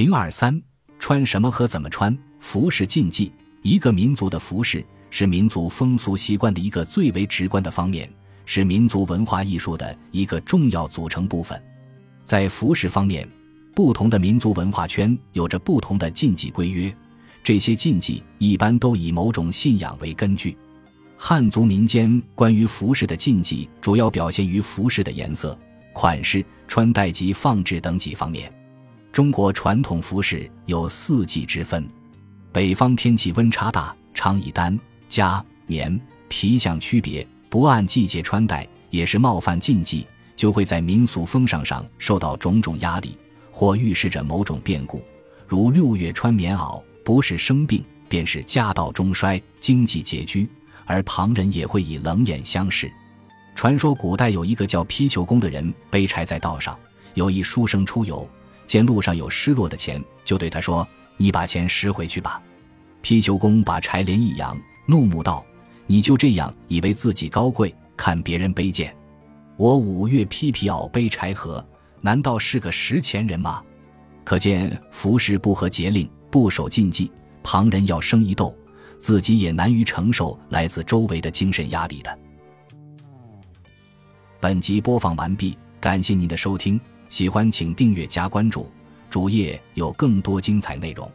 零二三，穿什么和怎么穿，服饰禁忌。一个民族的服饰是民族风俗习惯的一个最为直观的方面，是民族文化艺术的一个重要组成部分。在服饰方面，不同的民族文化圈有着不同的禁忌规约，这些禁忌一般都以某种信仰为根据。汉族民间关于服饰的禁忌主要表现于服饰的颜色、款式、穿戴及放置等几方面。中国传统服饰有四季之分，北方天气温差大，常以单、夹、棉、皮相区别，不按季节穿戴也是冒犯禁忌，就会在民俗风尚上受到种种压力，或预示着某种变故，如六月穿棉袄，不是生病，便是家道中衰、经济拮据，而旁人也会以冷眼相视。传说古代有一个叫皮球公的人，背柴在道上，有一书生出游。见路上有失落的钱，就对他说：“你把钱拾回去吧。”皮球公把柴连一扬，怒目道：“你就这样以为自己高贵，看别人卑贱？我五月披皮袄背柴禾，难道是个拾钱人吗？”可见服饰不合节令，不守禁忌，旁人要生一斗，自己也难于承受来自周围的精神压力的。本集播放完毕，感谢您的收听。喜欢请订阅加关注，主页有更多精彩内容。